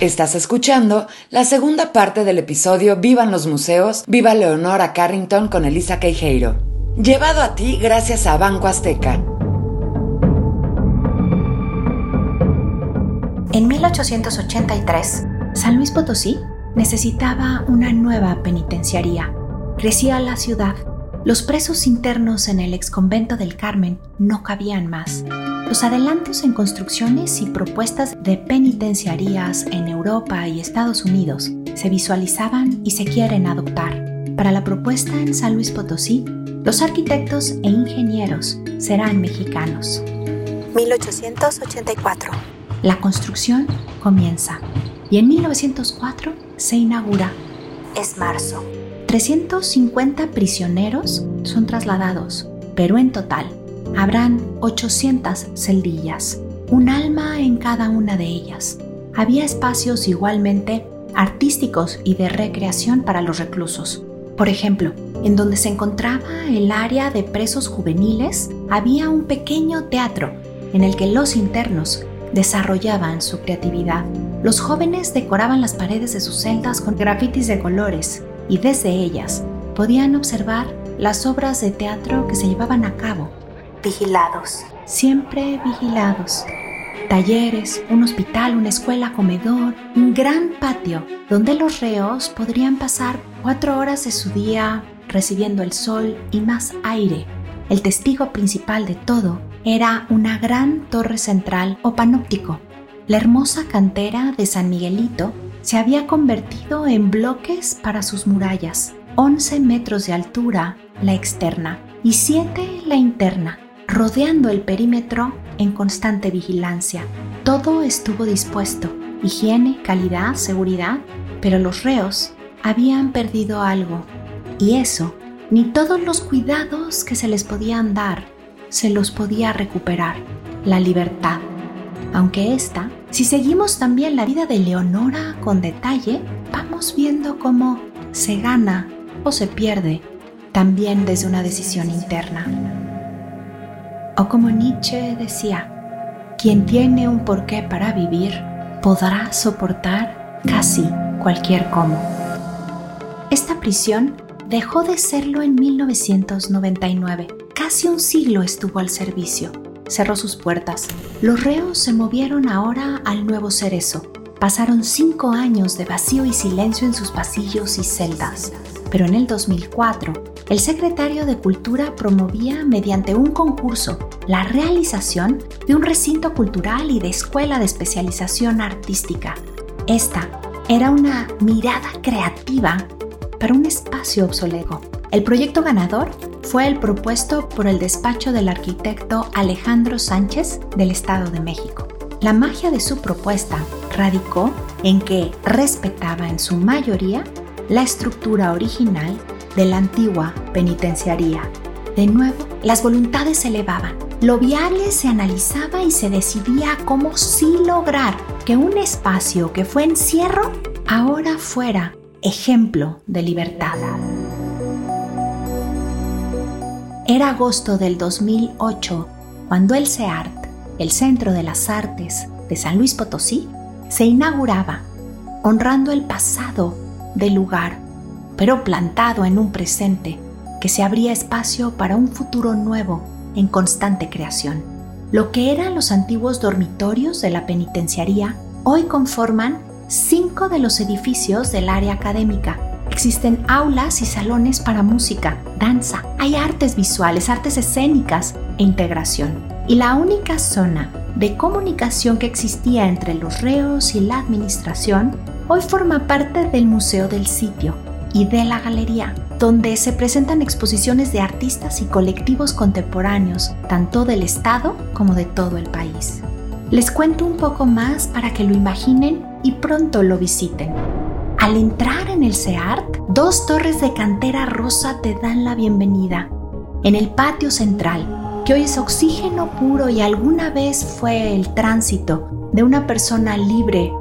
Estás escuchando la segunda parte del episodio Vivan los museos, viva Leonora Carrington con Elisa Queijeiro. Llevado a ti gracias a Banco Azteca. En 1883, San Luis Potosí necesitaba una nueva penitenciaría. Crecía la ciudad. Los presos internos en el exconvento del Carmen no cabían más. Los adelantos en construcciones y propuestas de penitenciarías en Europa y Estados Unidos se visualizaban y se quieren adoptar. Para la propuesta en San Luis Potosí, los arquitectos e ingenieros serán mexicanos. 1884. La construcción comienza y en 1904 se inaugura. Es marzo. 350 prisioneros son trasladados, pero en total habrán 800 celdillas, un alma en cada una de ellas. Había espacios igualmente artísticos y de recreación para los reclusos. Por ejemplo, en donde se encontraba el área de presos juveniles, había un pequeño teatro en el que los internos desarrollaban su creatividad. Los jóvenes decoraban las paredes de sus celdas con grafitis de colores y desde ellas podían observar las obras de teatro que se llevaban a cabo vigilados, siempre vigilados. Talleres, un hospital, una escuela, comedor, un gran patio donde los reos podrían pasar cuatro horas de su día recibiendo el sol y más aire. El testigo principal de todo era una gran torre central o panóptico. La hermosa cantera de San Miguelito se había convertido en bloques para sus murallas, 11 metros de altura la externa y 7 la interna rodeando el perímetro en constante vigilancia. Todo estuvo dispuesto, higiene, calidad, seguridad, pero los reos habían perdido algo, y eso, ni todos los cuidados que se les podían dar, se los podía recuperar, la libertad. Aunque esta, si seguimos también la vida de Leonora con detalle, vamos viendo cómo se gana o se pierde también desde una decisión interna. O como Nietzsche decía, quien tiene un porqué para vivir podrá soportar casi cualquier cómo. Esta prisión dejó de serlo en 1999. Casi un siglo estuvo al servicio. Cerró sus puertas. Los reos se movieron ahora al nuevo cerezo. Pasaron cinco años de vacío y silencio en sus pasillos y celdas. Pero en el 2004, el secretario de Cultura promovía mediante un concurso la realización de un recinto cultural y de escuela de especialización artística. Esta era una mirada creativa para un espacio obsoleto. El proyecto ganador fue el propuesto por el despacho del arquitecto Alejandro Sánchez del Estado de México. La magia de su propuesta radicó en que respetaba en su mayoría la estructura original de la antigua penitenciaría. De nuevo, las voluntades se elevaban. Lo viable se analizaba y se decidía cómo sí lograr que un espacio que fue encierro ahora fuera ejemplo de libertad. Era agosto del 2008 cuando el CEART, el Centro de las Artes de San Luis Potosí, se inauguraba, honrando el pasado del lugar pero plantado en un presente que se abría espacio para un futuro nuevo en constante creación. Lo que eran los antiguos dormitorios de la penitenciaría hoy conforman cinco de los edificios del área académica. Existen aulas y salones para música, danza, hay artes visuales, artes escénicas e integración. Y la única zona de comunicación que existía entre los reos y la administración hoy forma parte del museo del sitio, y de la galería, donde se presentan exposiciones de artistas y colectivos contemporáneos, tanto del Estado como de todo el país. Les cuento un poco más para que lo imaginen y pronto lo visiten. Al entrar en el CEART, dos torres de cantera rosa te dan la bienvenida. En el patio central, que hoy es oxígeno puro y alguna vez fue el tránsito de una persona libre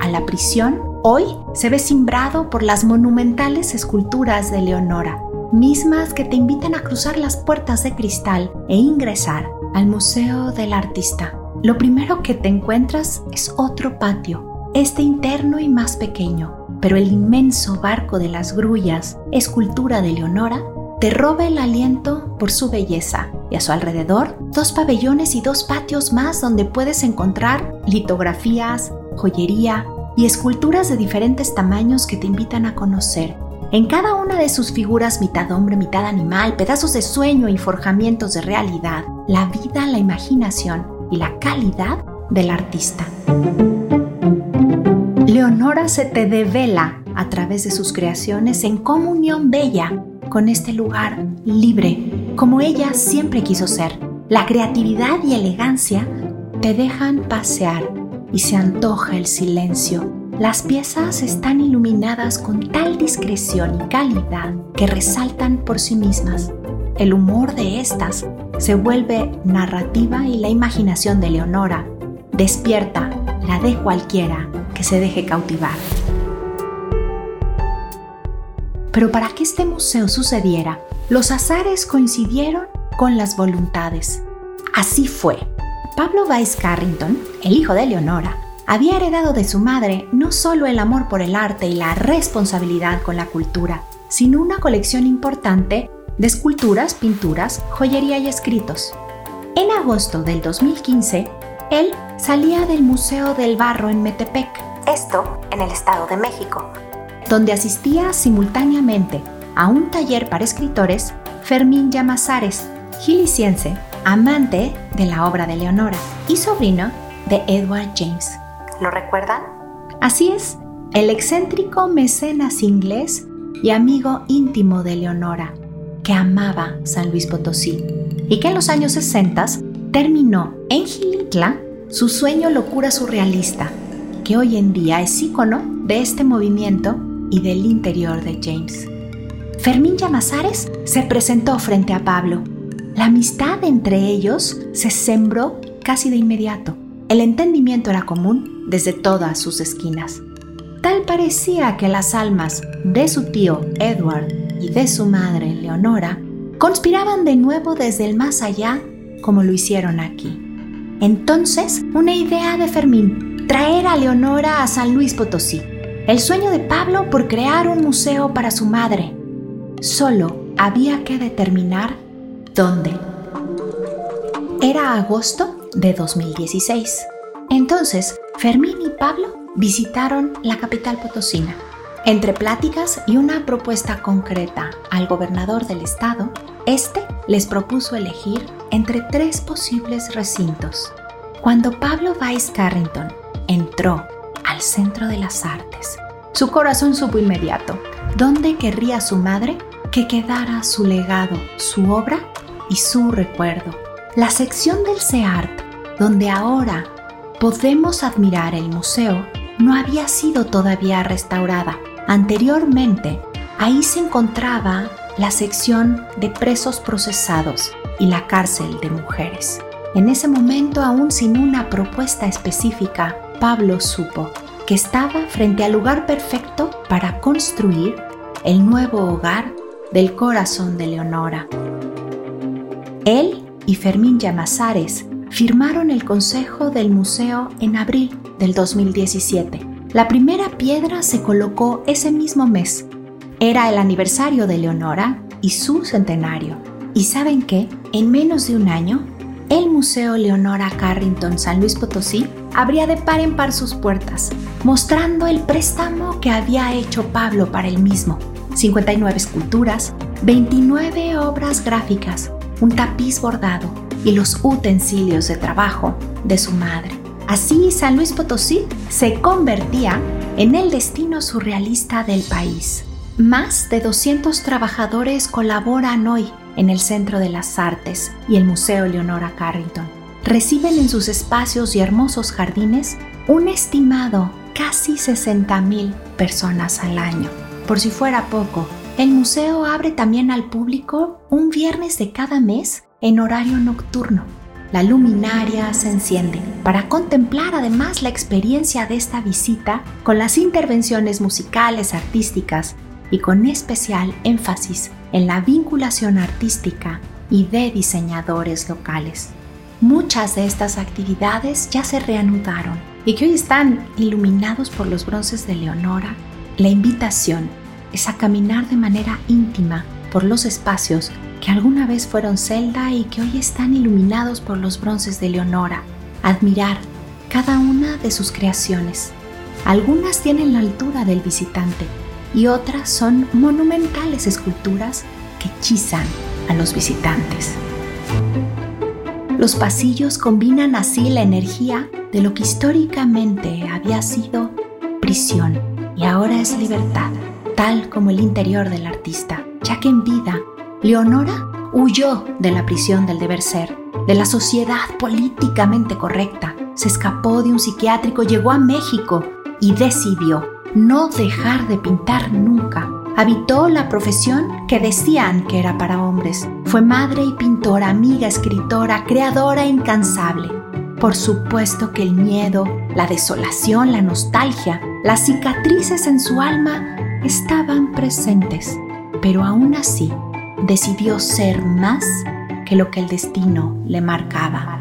a la prisión, Hoy se ve simbrado por las monumentales esculturas de Leonora, mismas que te invitan a cruzar las puertas de cristal e ingresar al Museo del Artista. Lo primero que te encuentras es otro patio, este interno y más pequeño, pero el inmenso barco de las grullas, escultura de Leonora, te roba el aliento por su belleza y a su alrededor dos pabellones y dos patios más donde puedes encontrar litografías, joyería y esculturas de diferentes tamaños que te invitan a conocer. En cada una de sus figuras, mitad hombre, mitad animal, pedazos de sueño y forjamientos de realidad, la vida, la imaginación y la calidad del artista. Leonora se te devela a través de sus creaciones en comunión bella con este lugar libre, como ella siempre quiso ser. La creatividad y elegancia te dejan pasear y se antoja el silencio. Las piezas están iluminadas con tal discreción y calidad que resaltan por sí mismas. El humor de estas se vuelve narrativa y la imaginación de Leonora despierta la de cualquiera que se deje cautivar. Pero para que este museo sucediera, los azares coincidieron con las voluntades. Así fue. Pablo Weiss Carrington, el hijo de Leonora, había heredado de su madre no solo el amor por el arte y la responsabilidad con la cultura, sino una colección importante de esculturas, pinturas, joyería y escritos. En agosto del 2015, él salía del Museo del Barro en Metepec, esto en el Estado de México, donde asistía simultáneamente a un taller para escritores Fermín Llamazares, giliciense, amante de la obra de Leonora y sobrino de Edward James. ¿Lo recuerdan? Así es, el excéntrico mecenas inglés y amigo íntimo de Leonora, que amaba San Luis Potosí y que en los años 60 terminó en Gilitla su sueño locura surrealista, que hoy en día es ícono de este movimiento y del interior de James. Fermín Llamazares se presentó frente a Pablo. La amistad entre ellos se sembró casi de inmediato. El entendimiento era común desde todas sus esquinas. Tal parecía que las almas de su tío Edward y de su madre Leonora conspiraban de nuevo desde el más allá como lo hicieron aquí. Entonces, una idea de Fermín, traer a Leonora a San Luis Potosí. El sueño de Pablo por crear un museo para su madre. Solo había que determinar dónde. Era agosto de 2016. Entonces, Fermín y Pablo visitaron la capital potosina. Entre pláticas y una propuesta concreta al gobernador del estado, este les propuso elegir entre tres posibles recintos. Cuando Pablo Weiss Carrington entró al centro de las artes, su corazón supo inmediato dónde querría su madre que quedara su legado, su obra y su recuerdo. La sección del CEART, donde ahora podemos admirar el museo, no había sido todavía restaurada Anteriormente, ahí se encontraba la sección de presos procesados y la cárcel de mujeres. En ese momento, aún sin una propuesta específica, Pablo supo que estaba frente al lugar perfecto para construir el nuevo hogar del corazón de Leonora. Él y Fermín Llamazares firmaron el consejo del museo en abril del 2017 la primera piedra se colocó ese mismo mes. Era el aniversario de Leonora y su centenario. ¿Y saben qué? En menos de un año, el Museo Leonora Carrington San Luis Potosí abría de par en par sus puertas, mostrando el préstamo que había hecho Pablo para el mismo. 59 esculturas, 29 obras gráficas, un tapiz bordado y los utensilios de trabajo de su madre. Así, San Luis Potosí se convertía en el destino surrealista del país. Más de 200 trabajadores colaboran hoy en el Centro de las Artes y el Museo Leonora Carrington. Reciben en sus espacios y hermosos jardines un estimado casi 60.000 personas al año. Por si fuera poco, el museo abre también al público un viernes de cada mes en horario nocturno la luminaria se enciende para contemplar además la experiencia de esta visita con las intervenciones musicales artísticas y con especial énfasis en la vinculación artística y de diseñadores locales. muchas de estas actividades ya se reanudaron y que hoy están iluminados por los bronces de Leonora, la invitación es a caminar de manera íntima por los espacios que alguna vez fueron celda y que hoy están iluminados por los bronces de Leonora, admirar cada una de sus creaciones. Algunas tienen la altura del visitante y otras son monumentales esculturas que hechizan a los visitantes. Los pasillos combinan así la energía de lo que históricamente había sido prisión y ahora es libertad, tal como el interior del artista, ya que en vida, Leonora huyó de la prisión del deber ser, de la sociedad políticamente correcta, se escapó de un psiquiátrico, llegó a México y decidió no dejar de pintar nunca. Habitó la profesión que decían que era para hombres. Fue madre y pintora, amiga, escritora, creadora incansable. Por supuesto que el miedo, la desolación, la nostalgia, las cicatrices en su alma estaban presentes, pero aún así decidió ser más que lo que el destino le marcaba.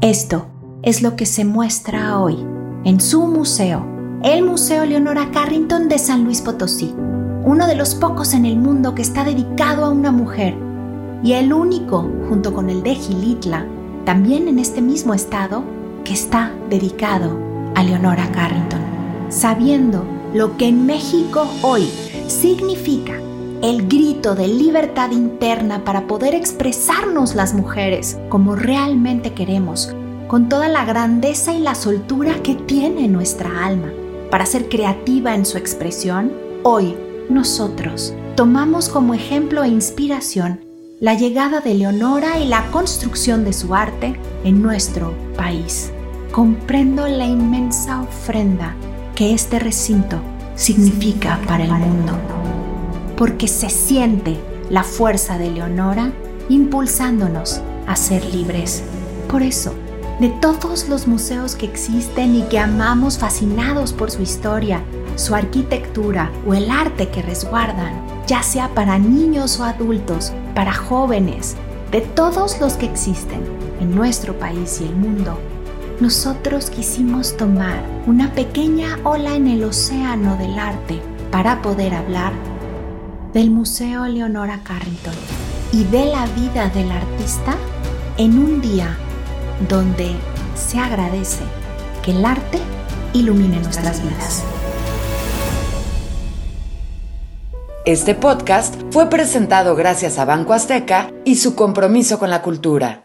Esto es lo que se muestra hoy en su museo, el Museo Leonora Carrington de San Luis Potosí, uno de los pocos en el mundo que está dedicado a una mujer y el único, junto con el de Gilitla, también en este mismo estado, que está dedicado a Leonora Carrington, sabiendo lo que en México hoy significa el grito de libertad interna para poder expresarnos las mujeres como realmente queremos, con toda la grandeza y la soltura que tiene nuestra alma. Para ser creativa en su expresión, hoy nosotros tomamos como ejemplo e inspiración la llegada de Leonora y la construcción de su arte en nuestro país. Comprendo la inmensa ofrenda que este recinto significa para el mundo porque se siente la fuerza de Leonora impulsándonos a ser libres. Por eso, de todos los museos que existen y que amamos fascinados por su historia, su arquitectura o el arte que resguardan, ya sea para niños o adultos, para jóvenes, de todos los que existen en nuestro país y el mundo, nosotros quisimos tomar una pequeña ola en el océano del arte para poder hablar del Museo Leonora Carrington y de la vida del artista en un día donde se agradece que el arte ilumine nuestras vidas. Este podcast fue presentado gracias a Banco Azteca y su compromiso con la cultura.